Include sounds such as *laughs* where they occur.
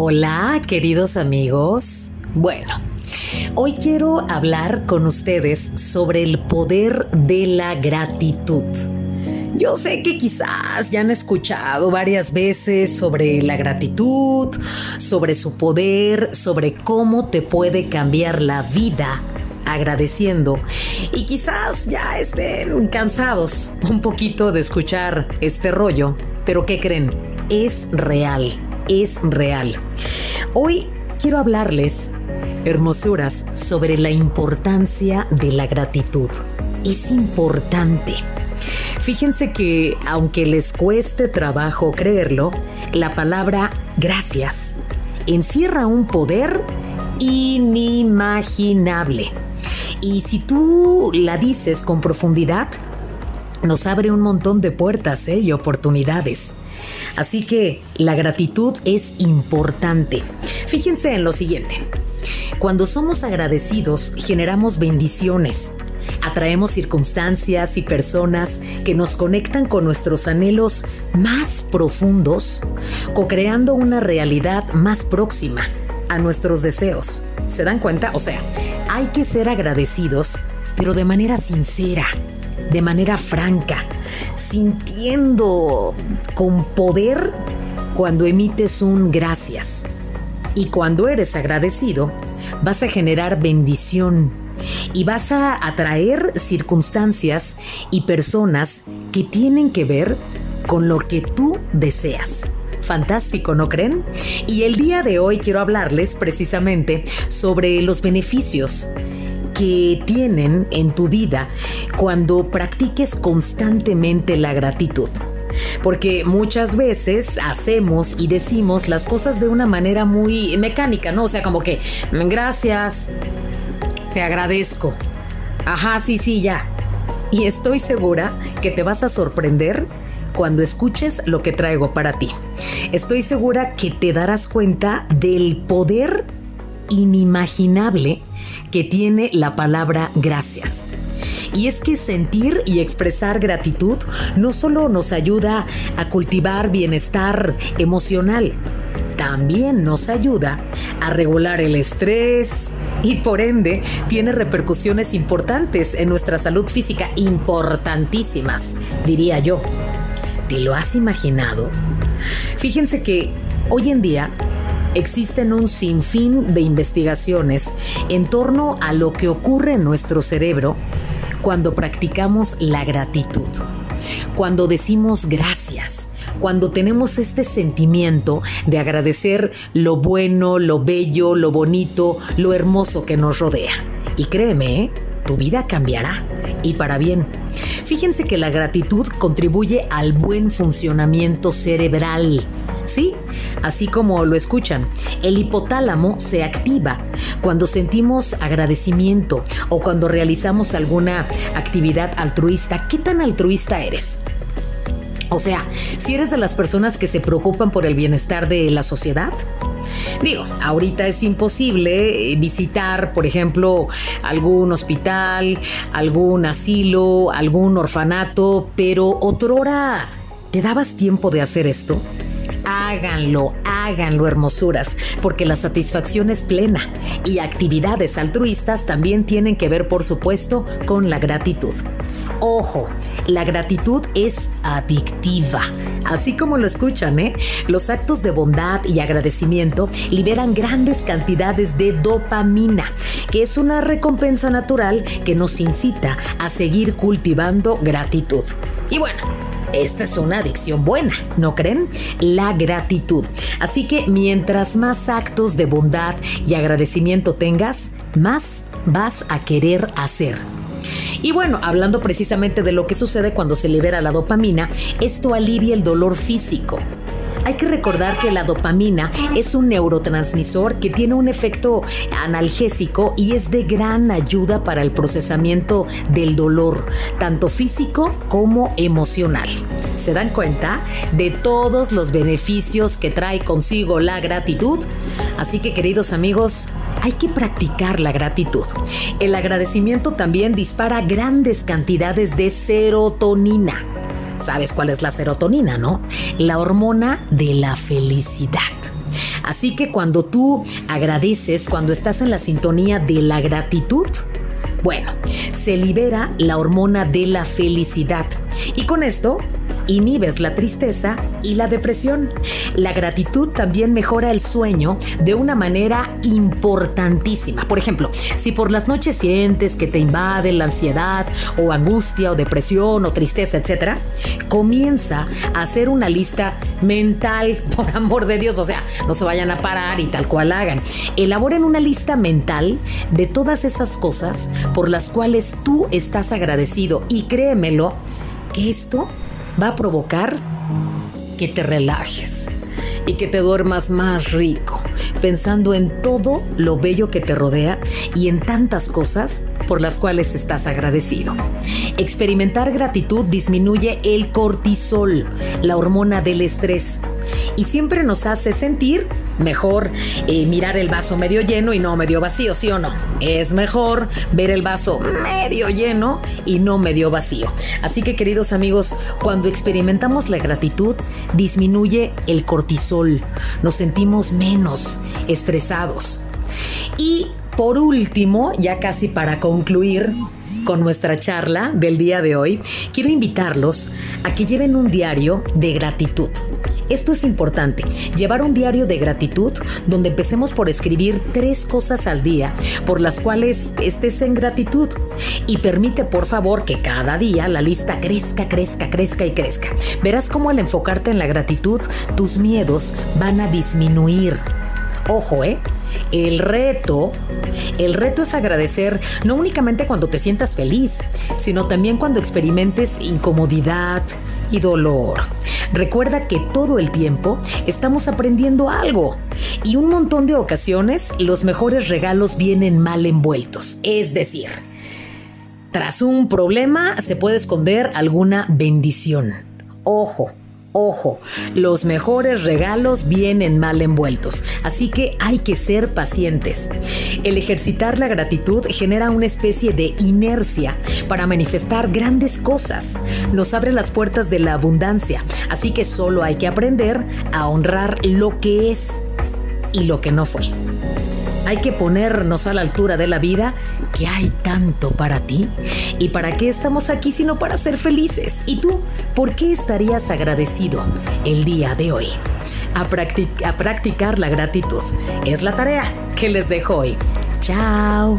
Hola, queridos amigos. Bueno, hoy quiero hablar con ustedes sobre el poder de la gratitud. Yo sé que quizás ya han escuchado varias veces sobre la gratitud, sobre su poder, sobre cómo te puede cambiar la vida agradeciendo y quizás ya estén cansados un poquito de escuchar este rollo, pero ¿qué creen? Es real es real. Hoy quiero hablarles, hermosuras, sobre la importancia de la gratitud. Es importante. Fíjense que, aunque les cueste trabajo creerlo, la palabra gracias encierra un poder inimaginable. Y si tú la dices con profundidad, nos abre un montón de puertas ¿eh? y oportunidades. Así que la gratitud es importante. Fíjense en lo siguiente. Cuando somos agradecidos, generamos bendiciones. Atraemos circunstancias y personas que nos conectan con nuestros anhelos más profundos, co-creando una realidad más próxima a nuestros deseos. ¿Se dan cuenta? O sea, hay que ser agradecidos, pero de manera sincera de manera franca, sintiendo con poder cuando emites un gracias. Y cuando eres agradecido, vas a generar bendición y vas a atraer circunstancias y personas que tienen que ver con lo que tú deseas. Fantástico, ¿no creen? Y el día de hoy quiero hablarles precisamente sobre los beneficios que tienen en tu vida cuando practiques constantemente la gratitud. Porque muchas veces hacemos y decimos las cosas de una manera muy mecánica, ¿no? O sea, como que, gracias, te agradezco. Ajá, sí, sí, ya. Y estoy segura que te vas a sorprender cuando escuches lo que traigo para ti. Estoy segura que te darás cuenta del poder inimaginable que tiene la palabra gracias. Y es que sentir y expresar gratitud no solo nos ayuda a cultivar bienestar emocional, también nos ayuda a regular el estrés y por ende tiene repercusiones importantes en nuestra salud física, importantísimas, diría yo. ¿Te lo has imaginado? Fíjense que hoy en día existen un sinfín de investigaciones en torno a lo que ocurre en nuestro cerebro cuando practicamos la gratitud, cuando decimos gracias, cuando tenemos este sentimiento de agradecer lo bueno, lo bello, lo bonito, lo hermoso que nos rodea. Y créeme, ¿eh? tu vida cambiará y para bien. Fíjense que la gratitud contribuye al buen funcionamiento cerebral. Sí, así como lo escuchan, el hipotálamo se activa cuando sentimos agradecimiento o cuando realizamos alguna actividad altruista. ¿Qué tan altruista eres? O sea, si eres de las personas que se preocupan por el bienestar de la sociedad, Digo, ahorita es imposible visitar, por ejemplo, algún hospital, algún asilo, algún orfanato, pero otrora, ¿te dabas tiempo de hacer esto? Háganlo, háganlo hermosuras, porque la satisfacción es plena y actividades altruistas también tienen que ver, por supuesto, con la gratitud. Ojo, la gratitud es adictiva. Así como lo escuchan, ¿eh? Los actos de bondad y agradecimiento liberan grandes cantidades de dopamina, que es una recompensa natural que nos incita a seguir cultivando gratitud. Y bueno, esta es una adicción buena, ¿no creen? La gratitud. Así que mientras más actos de bondad y agradecimiento tengas, más vas a querer hacer. Y bueno, hablando precisamente de lo que sucede cuando se libera la dopamina, esto alivia el dolor físico. Hay que recordar que la dopamina es un neurotransmisor que tiene un efecto analgésico y es de gran ayuda para el procesamiento del dolor, tanto físico como emocional. ¿Se dan cuenta de todos los beneficios que trae consigo la gratitud? Así que queridos amigos, hay que practicar la gratitud. El agradecimiento también dispara grandes cantidades de serotonina Sabes cuál es la serotonina, ¿no? La hormona de la felicidad. Así que cuando tú agradeces, cuando estás en la sintonía de la gratitud, bueno, se libera la hormona de la felicidad. Y con esto inhibes la tristeza y la depresión. La gratitud también mejora el sueño de una manera importantísima. Por ejemplo, si por las noches sientes que te invade la ansiedad o angustia o depresión o tristeza, etc., comienza a hacer una lista mental, *laughs* por amor de Dios, o sea, no se vayan a parar y tal cual hagan. Elaboren una lista mental de todas esas cosas por las cuales tú estás agradecido y créemelo que esto va a provocar que te relajes y que te duermas más rico, pensando en todo lo bello que te rodea y en tantas cosas por las cuales estás agradecido. Experimentar gratitud disminuye el cortisol, la hormona del estrés, y siempre nos hace sentir mejor eh, mirar el vaso medio lleno y no medio vacío, ¿sí o no? Es mejor ver el vaso medio lleno y no medio vacío. Así que queridos amigos, cuando experimentamos la gratitud, disminuye el cortisol, nos sentimos menos estresados. Y por último, ya casi para concluir, con nuestra charla del día de hoy, quiero invitarlos a que lleven un diario de gratitud. Esto es importante, llevar un diario de gratitud donde empecemos por escribir tres cosas al día por las cuales estés en gratitud y permite por favor que cada día la lista crezca, crezca, crezca y crezca. Verás cómo al enfocarte en la gratitud tus miedos van a disminuir. Ojo, ¿eh? El reto, el reto es agradecer no únicamente cuando te sientas feliz, sino también cuando experimentes incomodidad y dolor. Recuerda que todo el tiempo estamos aprendiendo algo y un montón de ocasiones los mejores regalos vienen mal envueltos. Es decir, tras un problema se puede esconder alguna bendición. Ojo, Ojo, los mejores regalos vienen mal envueltos, así que hay que ser pacientes. El ejercitar la gratitud genera una especie de inercia para manifestar grandes cosas. Nos abre las puertas de la abundancia, así que solo hay que aprender a honrar lo que es y lo que no fue. Hay que ponernos a la altura de la vida que hay tanto para ti. ¿Y para qué estamos aquí sino para ser felices? ¿Y tú por qué estarías agradecido el día de hoy? A, a practicar la gratitud. Es la tarea que les dejo hoy. Chao.